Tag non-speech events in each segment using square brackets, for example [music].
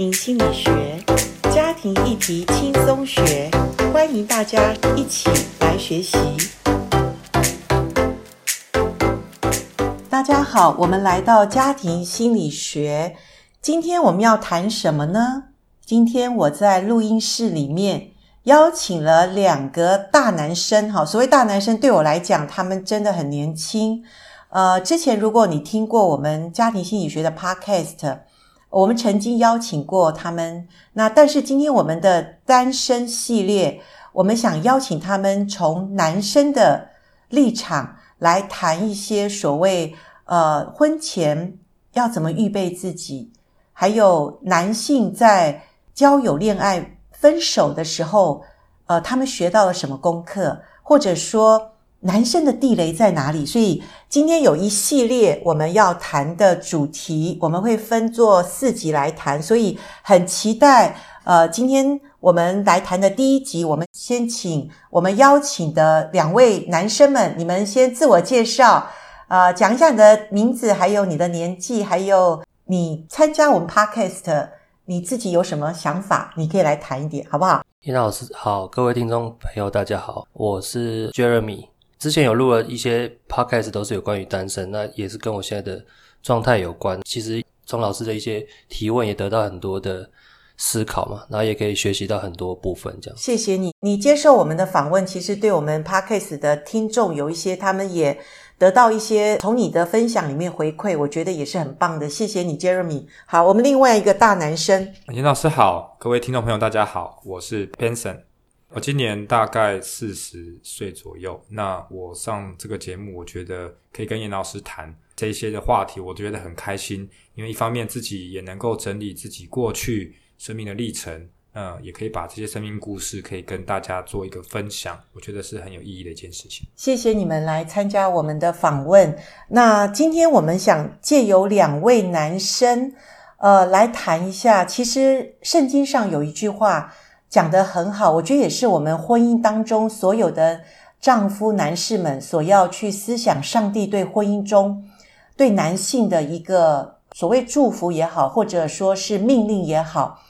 庭心理学，家庭议题轻松学，欢迎大家一起来学习。大家好，我们来到家庭心理学，今天我们要谈什么呢？今天我在录音室里面邀请了两个大男生，哈，所谓大男生对我来讲，他们真的很年轻。呃，之前如果你听过我们家庭心理学的 podcast，我们曾经邀请过他们。那但是今天我们的单身系列，我们想邀请他们从男生的立场来谈一些所谓呃婚前要怎么预备自己，还有男性在交友、恋爱、分手的时候，呃，他们学到了什么功课，或者说。男生的地雷在哪里？所以今天有一系列我们要谈的主题，我们会分作四集来谈。所以很期待，呃，今天我们来谈的第一集，我们先请我们邀请的两位男生们，你们先自我介绍，呃，讲一下你的名字，还有你的年纪，还有你参加我们 Podcast，你自己有什么想法？你可以来谈一点，好不好？叶老师好，各位听众朋友大家好，我是 Jeremy。之前有录了一些 podcast，都是有关于单身，那也是跟我现在的状态有关。其实从老师的一些提问也得到很多的思考嘛，然后也可以学习到很多部分。这样，谢谢你，你接受我们的访问，其实对我们 podcast 的听众有一些，他们也得到一些从你的分享里面回馈，我觉得也是很棒的。谢谢你，Jeremy。好，我们另外一个大男生，严老师好，各位听众朋友大家好，我是 Benson。我今年大概四十岁左右，那我上这个节目，我觉得可以跟严老师谈这些的话题，我觉得很开心，因为一方面自己也能够整理自己过去生命的历程，呃，也可以把这些生命故事可以跟大家做一个分享，我觉得是很有意义的一件事情。谢谢你们来参加我们的访问。那今天我们想借由两位男生，呃，来谈一下，其实圣经上有一句话。讲得很好，我觉得也是我们婚姻当中所有的丈夫男士们所要去思想上帝对婚姻中对男性的一个所谓祝福也好，或者说是命令也好。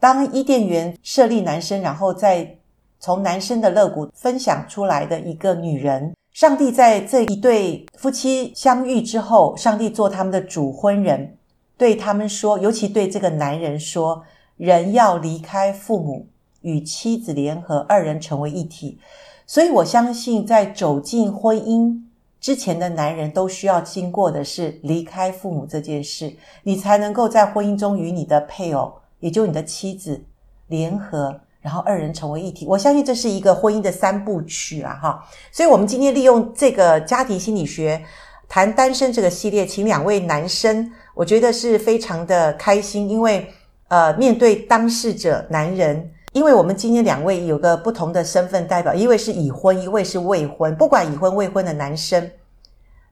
当伊甸园设立男生，然后再从男生的肋骨分享出来的一个女人，上帝在这一对夫妻相遇之后，上帝做他们的主婚人，对他们说，尤其对这个男人说，人要离开父母。与妻子联合，二人成为一体。所以我相信，在走进婚姻之前的男人都需要经过的是离开父母这件事，你才能够在婚姻中与你的配偶，也就你的妻子联合，然后二人成为一体。我相信这是一个婚姻的三部曲啊，哈。所以，我们今天利用这个家庭心理学谈单身这个系列，请两位男生，我觉得是非常的开心，因为呃，面对当事者男人。因为我们今天两位有个不同的身份代表，一位是已婚，一位是未婚。不管已婚未婚的男生，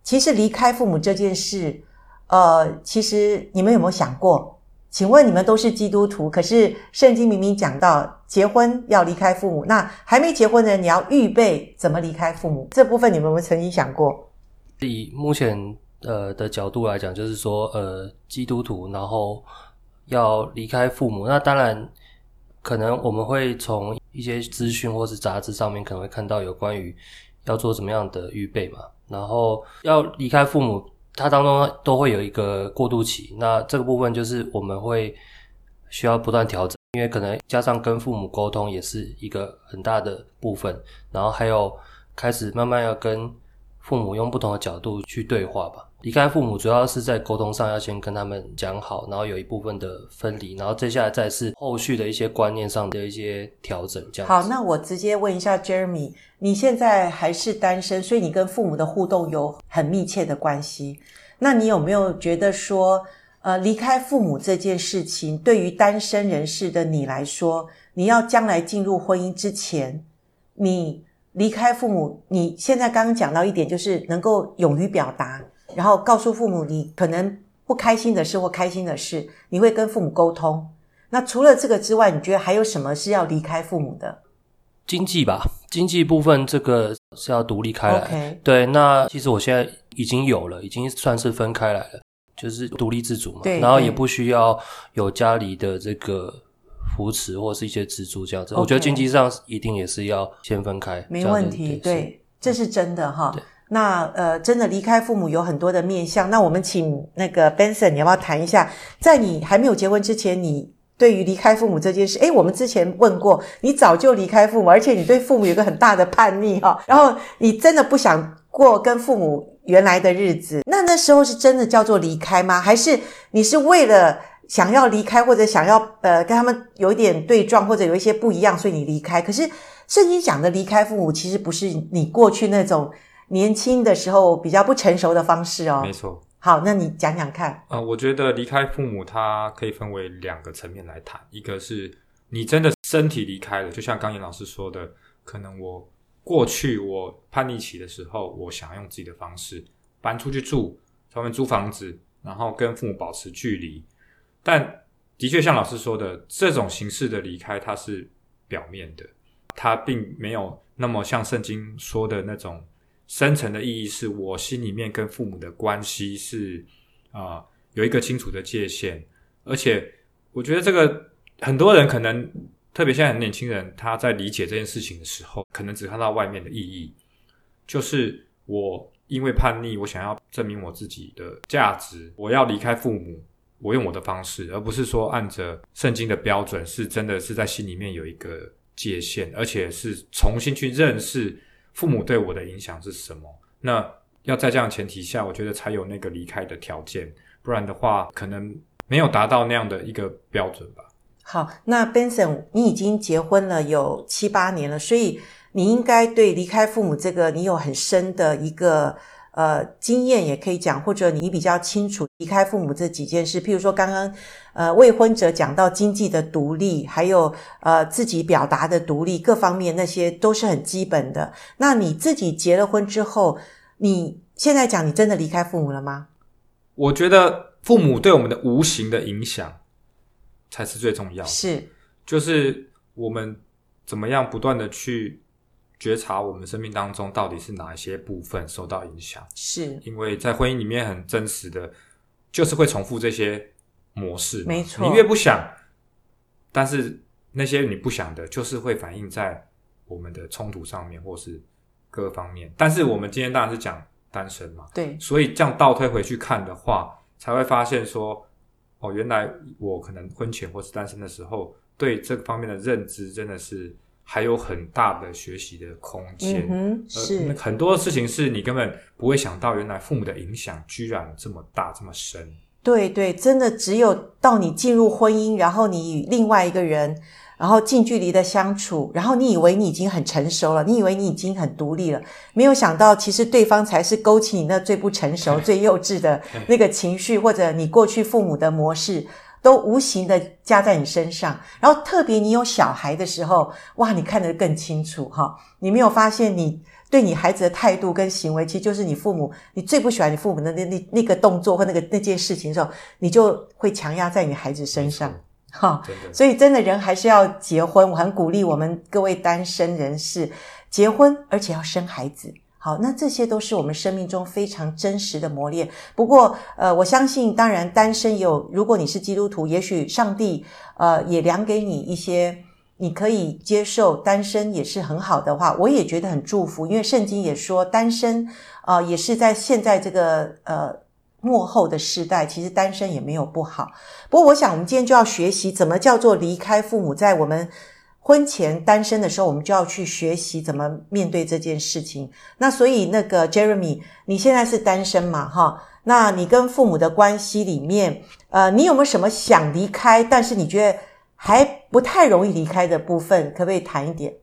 其实离开父母这件事，呃，其实你们有没有想过？请问你们都是基督徒，可是圣经明明讲到结婚要离开父母，那还没结婚的人你要预备怎么离开父母？这部分你们有没有曾经想过？以目前呃的角度来讲，就是说呃基督徒，然后要离开父母，那当然。可能我们会从一些资讯或是杂志上面可能会看到有关于要做怎么样的预备嘛，然后要离开父母，它当中都会有一个过渡期。那这个部分就是我们会需要不断调整，因为可能加上跟父母沟通也是一个很大的部分，然后还有开始慢慢要跟父母用不同的角度去对话吧。离开父母主要是在沟通上要先跟他们讲好，然后有一部分的分离，然后接下来再是后续的一些观念上的一些调整。这样。好，那我直接问一下 Jeremy，你现在还是单身，所以你跟父母的互动有很密切的关系。那你有没有觉得说，呃，离开父母这件事情，对于单身人士的你来说，你要将来进入婚姻之前，你离开父母，你现在刚刚讲到一点，就是能够勇于表达。然后告诉父母你可能不开心的事或开心的事，你会跟父母沟通。那除了这个之外，你觉得还有什么是要离开父母的？经济吧，经济部分这个是要独立开来。对，那其实我现在已经有了，已经算是分开来了。就是独立自主嘛，对，然后也不需要有家里的这个扶持或是一些资助这样子。我觉得经济上一定也是要先分开，没问题，对，对，这是真的哈。那呃，真的离开父母有很多的面向。那我们请那个 Benson，你要不要谈一下，在你还没有结婚之前，你对于离开父母这件事？诶，我们之前问过，你早就离开父母，而且你对父母有个很大的叛逆哈，然后你真的不想过跟父母原来的日子。那那时候是真的叫做离开吗？还是你是为了想要离开，或者想要呃跟他们有一点对撞，或者有一些不一样，所以你离开？可是圣经讲的离开父母，其实不是你过去那种。年轻的时候比较不成熟的方式哦，没错。好，那你讲讲看。呃，我觉得离开父母，它可以分为两个层面来谈。一个是你真的身体离开了，就像刚严老师说的，可能我过去我叛逆期的时候，我想用自己的方式搬出去住，专门租房子，然后跟父母保持距离。但的确像老师说的，这种形式的离开，它是表面的，它并没有那么像圣经说的那种。深层的意义是我心里面跟父母的关系是啊、有一个清楚的界限，而且我觉得这个很多人可能特别现在很年轻人，他在理解这件事情的时候，可能只看到外面的意义，就是我因为叛逆，我想要证明我自己的价值，我要离开父母，我用我的方式，而不是说按着圣经的标准，是真的是在心里面有一个界限，而且是重新去认识。父母对我的影响是什么？那要在这样前提下，我觉得才有那个离开的条件，不然的话，可能没有达到那样的一个标准吧。好，那 Benson，你已经结婚了有七八年了，所以你应该对离开父母这个，你有很深的一个。呃，经验也可以讲，或者你比较清楚离开父母这几件事，譬如说刚刚呃未婚者讲到经济的独立，还有呃自己表达的独立，各方面那些都是很基本的。那你自己结了婚之后，你现在讲你真的离开父母了吗？我觉得父母对我们的无形的影响才是最重要的，是，就是我们怎么样不断的去。觉察我们生命当中到底是哪一些部分受到影响，是因为在婚姻里面很真实的，就是会重复这些模式。没错，你越不想，但是那些你不想的，就是会反映在我们的冲突上面，或是各方面。但是我们今天当然是讲单身嘛，对，所以这样倒推回去看的话，才会发现说，哦，原来我可能婚前或是单身的时候，对这个方面的认知真的是。还有很大的学习的空间，嗯，是，呃，很多事情是你根本不会想到，原来父母的影响居然这么大这么深。对对，真的只有到你进入婚姻，然后你与另外一个人，然后近距离的相处，然后你以为你已经很成熟了，你以为你已经很独立了，没有想到其实对方才是勾起你那最不成熟、[laughs] 最幼稚的那个情绪，或者你过去父母的模式。都无形的加在你身上，然后特别你有小孩的时候，哇，你看得更清楚哈。你没有发现你对你孩子的态度跟行为，其实就是你父母，你最不喜欢你父母的那那那个动作或那个那件事情的时候，你就会强压在你孩子身上哈。所以真的人还是要结婚，我很鼓励我们各位单身人士结婚，而且要生孩子。好，那这些都是我们生命中非常真实的磨练。不过，呃，我相信，当然，单身有，如果你是基督徒，也许上帝，呃，也量给你一些，你可以接受单身也是很好的话，我也觉得很祝福，因为圣经也说，单身，呃，也是在现在这个呃末后的世代，其实单身也没有不好。不过，我想我们今天就要学习怎么叫做离开父母，在我们。婚前单身的时候，我们就要去学习怎么面对这件事情。那所以，那个 Jeremy，你现在是单身嘛？哈，那你跟父母的关系里面，呃，你有没有什么想离开，但是你觉得还不太容易离开的部分？可不可以谈一点？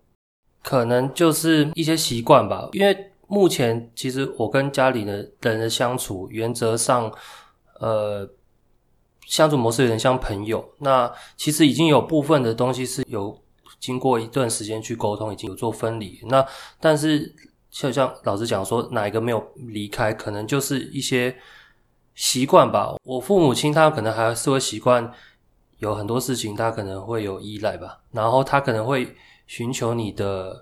可能就是一些习惯吧。因为目前其实我跟家里的人的相处，原则上，呃，相处模式有点像朋友。那其实已经有部分的东西是有。经过一段时间去沟通，已经有做分离。那但是就像老师讲说，哪一个没有离开，可能就是一些习惯吧。我父母亲他可能还是会习惯有很多事情，他可能会有依赖吧。然后他可能会寻求你的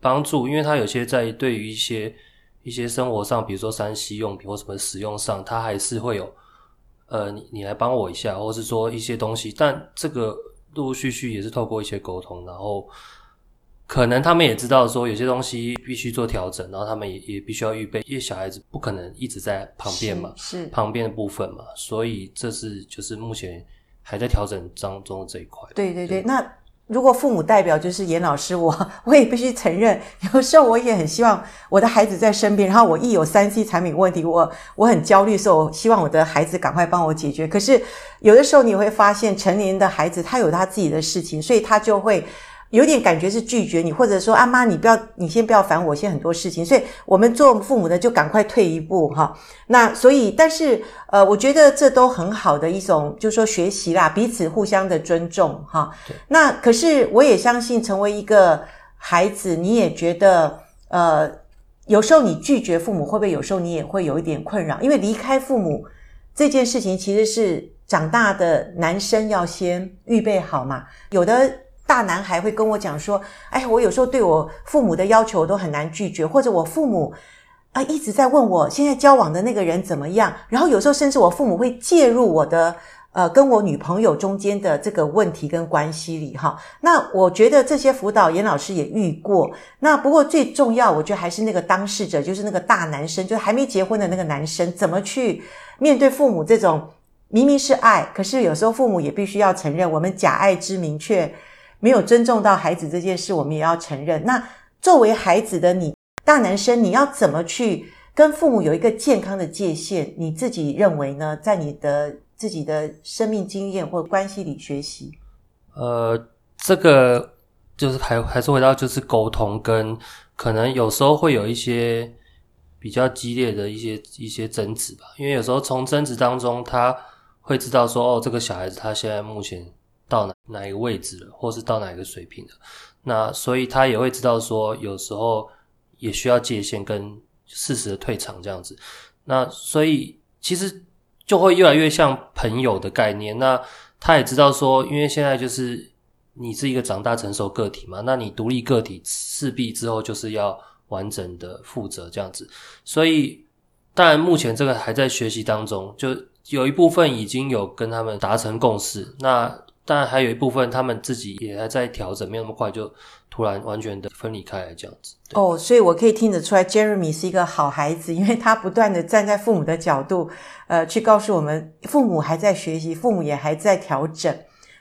帮助，因为他有些在对于一些一些生活上，比如说三 C 用品或什么使用上，他还是会有呃，你你来帮我一下，或是说一些东西。但这个陆陆续续也是透过一些沟通，然后可能他们也知道说有些东西必须做调整，然后他们也也必须要预备，因为小孩子不可能一直在旁边嘛，是，是旁边的部分嘛，所以这是就是目前还在调整当中的这一块。对对对，对那。如果父母代表就是严老师，我 [laughs] 我也必须承认，[laughs] 有时候我也很希望我的孩子在身边。然后我一有三 C 产品问题，我我很焦虑的时候，我希望我的孩子赶快帮我解决。可是有的时候你会发现，成年的孩子他有他自己的事情，所以他就会。有点感觉是拒绝你，或者说啊妈，你不要，你先不要烦我，现在很多事情，所以我们做父母的就赶快退一步哈。那所以，但是呃，我觉得这都很好的一种，就是说学习啦，彼此互相的尊重哈。那可是我也相信，成为一个孩子，你也觉得呃，有时候你拒绝父母，会不会有时候你也会有一点困扰？因为离开父母这件事情，其实是长大的男生要先预备好嘛，有的。大男孩会跟我讲说：“哎，我有时候对我父母的要求都很难拒绝，或者我父母啊一直在问我现在交往的那个人怎么样。然后有时候甚至我父母会介入我的呃跟我女朋友中间的这个问题跟关系里哈。那我觉得这些辅导严老师也遇过。那不过最重要，我觉得还是那个当事者，就是那个大男生，就是还没结婚的那个男生，怎么去面对父母这种明明是爱，可是有时候父母也必须要承认，我们假爱之名却。”没有尊重到孩子这件事，我们也要承认。那作为孩子的你，大男生，你要怎么去跟父母有一个健康的界限？你自己认为呢？在你的自己的生命经验或关系里学习？呃，这个就是还还是回到就是沟通，跟可能有时候会有一些比较激烈的一些一些争执吧。因为有时候从争执当中，他会知道说，哦，这个小孩子他现在目前。到哪哪一个位置了，或是到哪一个水平了，那所以他也会知道说，有时候也需要界限跟适时的退场这样子。那所以其实就会越来越像朋友的概念。那他也知道说，因为现在就是你是一个长大成熟个体嘛，那你独立个体势必之后就是要完整的负责这样子。所以当然目前这个还在学习当中，就有一部分已经有跟他们达成共识。那但还有一部分，他们自己也还在调整，没有那么快就突然完全的分离开来这样子。哦，所以我可以听得出来，Jeremy 是一个好孩子，因为他不断的站在父母的角度，呃，去告诉我们，父母还在学习，父母也还在调整。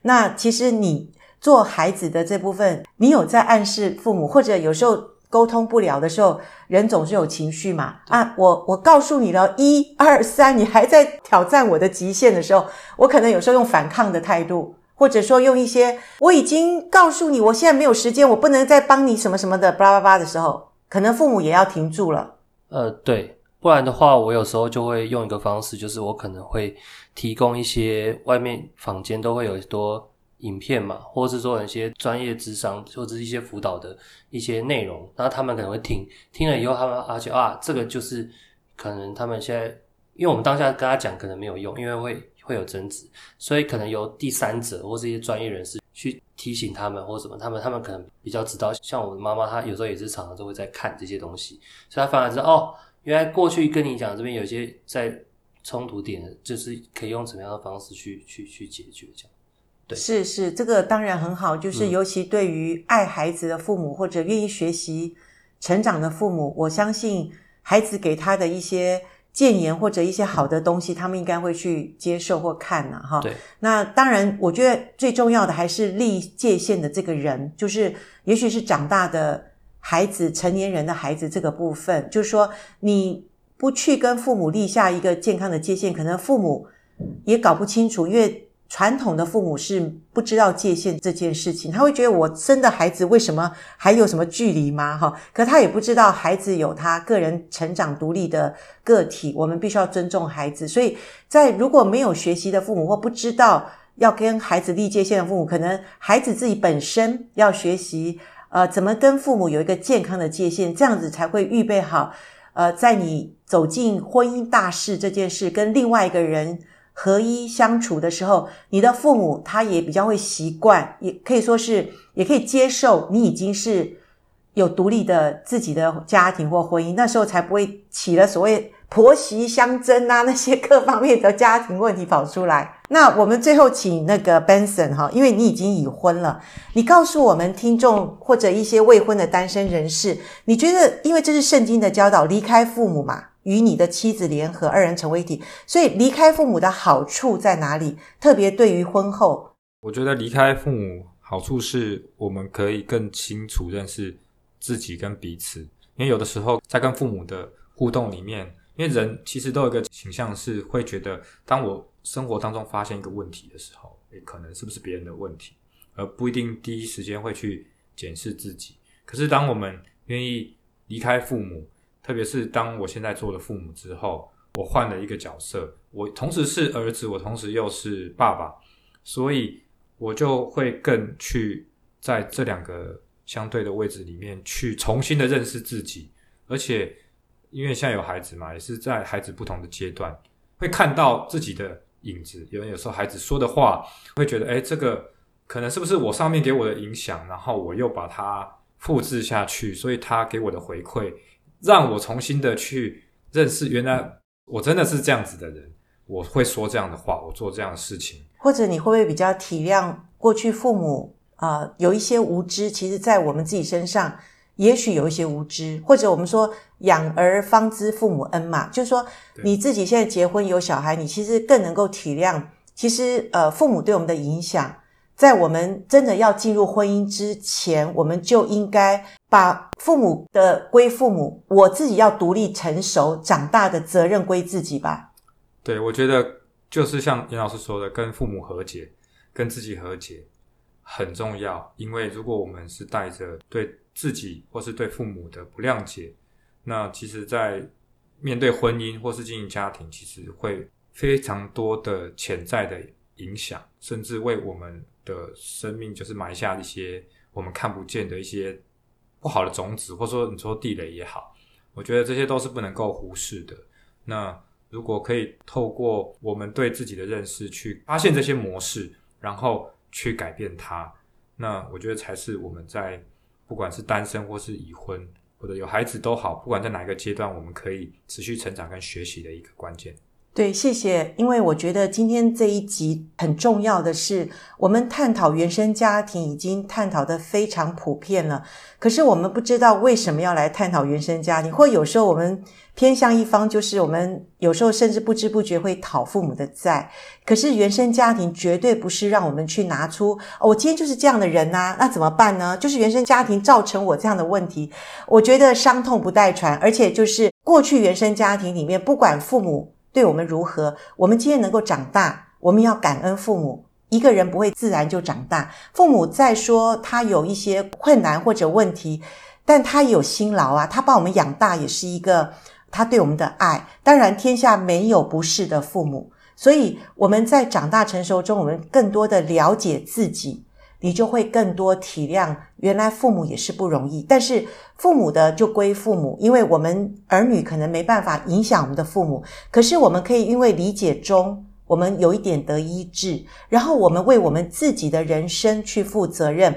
那其实你做孩子的这部分，你有在暗示父母，或者有时候沟通不了的时候，人总是有情绪嘛。啊，我我告诉你了，一二三，你还在挑战我的极限的时候，我可能有时候用反抗的态度。或者说用一些我已经告诉你，我现在没有时间，我不能再帮你什么什么的，巴拉巴拉的时候，可能父母也要停住了。呃，对，不然的话，我有时候就会用一个方式，就是我可能会提供一些外面坊间都会有多影片嘛，或是说一些专业智商或者是一些辅导的一些内容，然后他们可能会听，听了以后他们而且啊，这个就是可能他们现在，因为我们当下跟他讲可能没有用，因为会。会有争执，所以可能由第三者或是一些专业人士去提醒他们，或什么，他们他们可能比较知道。像我的妈妈，她有时候也是常常都会在看这些东西，所以她反而知道哦，原来过去跟你讲这边有些在冲突点，就是可以用什么样的方式去去去解决这样。对，是是，这个当然很好，就是尤其对于爱孩子的父母、嗯、或者愿意学习成长的父母，我相信孩子给他的一些。建言或者一些好的东西，他们应该会去接受或看呐，哈。对。那当然，我觉得最重要的还是立界限的这个人，就是也许是长大的孩子、成年人的孩子这个部分，就是说你不去跟父母立下一个健康的界限，可能父母也搞不清楚，因为。传统的父母是不知道界限这件事情，他会觉得我生的孩子为什么还有什么距离吗？哈，可他也不知道孩子有他个人成长独立的个体，我们必须要尊重孩子。所以在如果没有学习的父母或不知道要跟孩子立界限的父母，可能孩子自己本身要学习，呃，怎么跟父母有一个健康的界限，这样子才会预备好，呃，在你走进婚姻大事这件事，跟另外一个人。合一相处的时候，你的父母他也比较会习惯，也可以说是也可以接受你已经是有独立的自己的家庭或婚姻，那时候才不会起了所谓婆媳相争啊，那些各方面的家庭问题跑出来。[laughs] 那我们最后请那个 Benson 哈，因为你已经已婚了，你告诉我们听众或者一些未婚的单身人士，你觉得因为这是圣经的教导，离开父母嘛，与你的妻子联合，二人成为一体，所以离开父母的好处在哪里？特别对于婚后，我觉得离开父母好处是我们可以更清楚认识自己跟彼此，因为有的时候在跟父母的互动里面。因为人其实都有一个倾向，是会觉得，当我生活当中发现一个问题的时候，诶，可能是不是别人的问题，而不一定第一时间会去检视自己。可是，当我们愿意离开父母，特别是当我现在做了父母之后，我换了一个角色，我同时是儿子，我同时又是爸爸，所以我就会更去在这两个相对的位置里面去重新的认识自己，而且。因为现在有孩子嘛，也是在孩子不同的阶段，会看到自己的影子。有人有时候孩子说的话，会觉得，诶，这个可能是不是我上面给我的影响，然后我又把它复制下去，所以他给我的回馈，让我重新的去认识，原来我真的是这样子的人，我会说这样的话，我做这样的事情。或者你会不会比较体谅过去父母啊，呃，有一些无知，其实在我们自己身上。也许有一些无知，或者我们说养儿方知父母恩嘛，就是说你自己现在结婚有小孩，你其实更能够体谅，其实呃父母对我们的影响，在我们真的要进入婚姻之前，我们就应该把父母的归父母，我自己要独立成熟长大的责任归自己吧。对，我觉得就是像严老师说的，跟父母和解，跟自己和解很重要，因为如果我们是带着对。自己或是对父母的不谅解，那其实，在面对婚姻或是经营家庭，其实会非常多的潜在的影响，甚至为我们的生命就是埋下一些我们看不见的一些不好的种子，或者说你说地雷也好，我觉得这些都是不能够忽视的。那如果可以透过我们对自己的认识去发现这些模式，然后去改变它，那我觉得才是我们在。不管是单身或是已婚，或者有孩子都好，不管在哪一个阶段，我们可以持续成长跟学习的一个关键。对，谢谢。因为我觉得今天这一集很重要的是，我们探讨原生家庭已经探讨得非常普遍了。可是我们不知道为什么要来探讨原生家庭，或有时候我们偏向一方，就是我们有时候甚至不知不觉会讨父母的债。可是原生家庭绝对不是让我们去拿出，哦，我今天就是这样的人呐，那怎么办呢？就是原生家庭造成我这样的问题。我觉得伤痛不待传，而且就是过去原生家庭里面，不管父母。对我们如何？我们今天能够长大，我们要感恩父母。一个人不会自然就长大，父母再说他有一些困难或者问题，但他也有辛劳啊，他把我们养大也是一个他对我们的爱。当然，天下没有不是的父母，所以我们在长大成熟中，我们更多的了解自己。你就会更多体谅，原来父母也是不容易。但是父母的就归父母，因为我们儿女可能没办法影响我们的父母，可是我们可以因为理解中，我们有一点得医治，然后我们为我们自己的人生去负责任。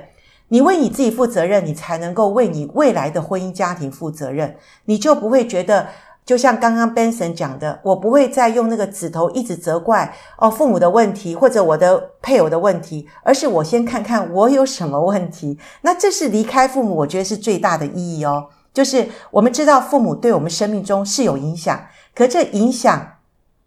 你为你自己负责任，你才能够为你未来的婚姻家庭负责任，你就不会觉得。就像刚刚 Benson 讲的，我不会再用那个指头一直责怪哦父母的问题或者我的配偶的问题，而是我先看看我有什么问题。那这是离开父母，我觉得是最大的意义哦。就是我们知道父母对我们生命中是有影响，可这影响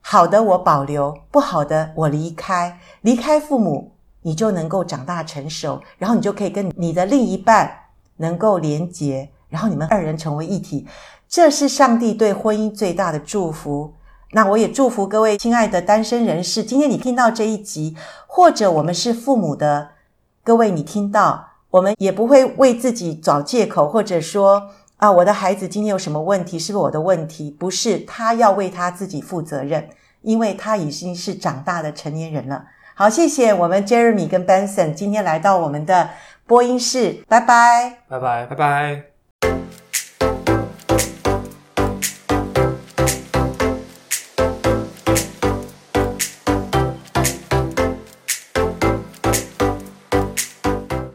好的我保留，不好的我离开。离开父母，你就能够长大成熟，然后你就可以跟你的另一半能够连结，然后你们二人成为一体。这是上帝对婚姻最大的祝福。那我也祝福各位亲爱的单身人士，今天你听到这一集，或者我们是父母的各位，你听到，我们也不会为自己找借口，或者说啊，我的孩子今天有什么问题，是不是我的问题？不是，他要为他自己负责任，因为他已经是长大的成年人了。好，谢谢我们 Jeremy 跟 Benson 今天来到我们的播音室，拜拜，拜拜，拜拜。